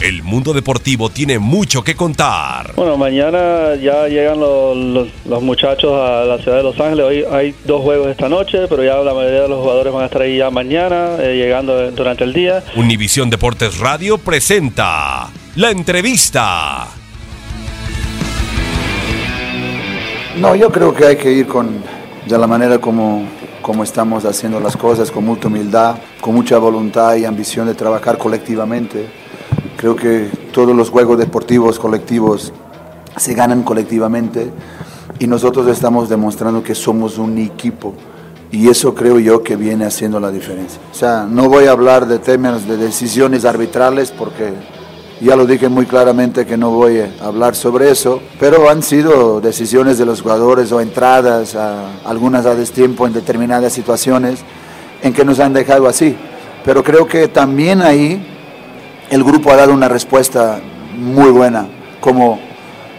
El mundo deportivo tiene mucho que contar. Bueno, mañana ya llegan los, los, muchachos a la ciudad de Los Ángeles. Hoy hay dos juegos esta noche, pero ya la mayoría de los jugadores van a estar ahí ya mañana, eh, llegando durante el día. Univisión Deportes Radio presenta la entrevista. No, yo creo que hay que ir con de la manera como, como estamos haciendo las cosas, con mucha humildad, con mucha voluntad y ambición de trabajar colectivamente Creo que todos los juegos deportivos colectivos se ganan colectivamente y nosotros estamos demostrando que somos un equipo y eso creo yo que viene haciendo la diferencia. O sea, no voy a hablar de temas de decisiones arbitrales porque ya lo dije muy claramente que no voy a hablar sobre eso, pero han sido decisiones de los jugadores o entradas, a, algunas a destiempo en determinadas situaciones en que nos han dejado así. Pero creo que también ahí el grupo ha dado una respuesta muy buena, como,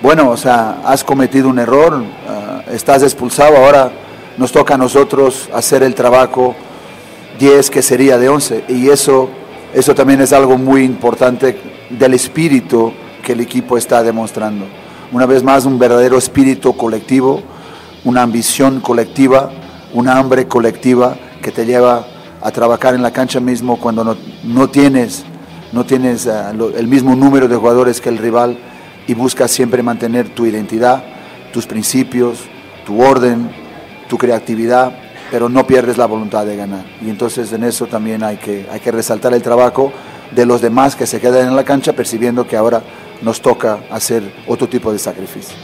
bueno, o sea, has cometido un error, ah, estás expulsado, ahora nos toca a nosotros hacer el trabajo 10 que sería de 11. Y eso, eso también es algo muy importante del espíritu que el equipo está demostrando. Una vez más, un verdadero espíritu colectivo, una ambición colectiva, una hambre colectiva que te lleva a trabajar en la cancha mismo cuando no, no tienes no tienes eh, el mismo número de jugadores que el rival y buscas siempre mantener tu identidad, tus principios, tu orden, tu creatividad, pero no pierdes la voluntad de ganar. Y entonces en eso también hay que, hay que resaltar el trabajo de los demás que se quedan en la cancha percibiendo que ahora nos toca hacer otro tipo de sacrificio.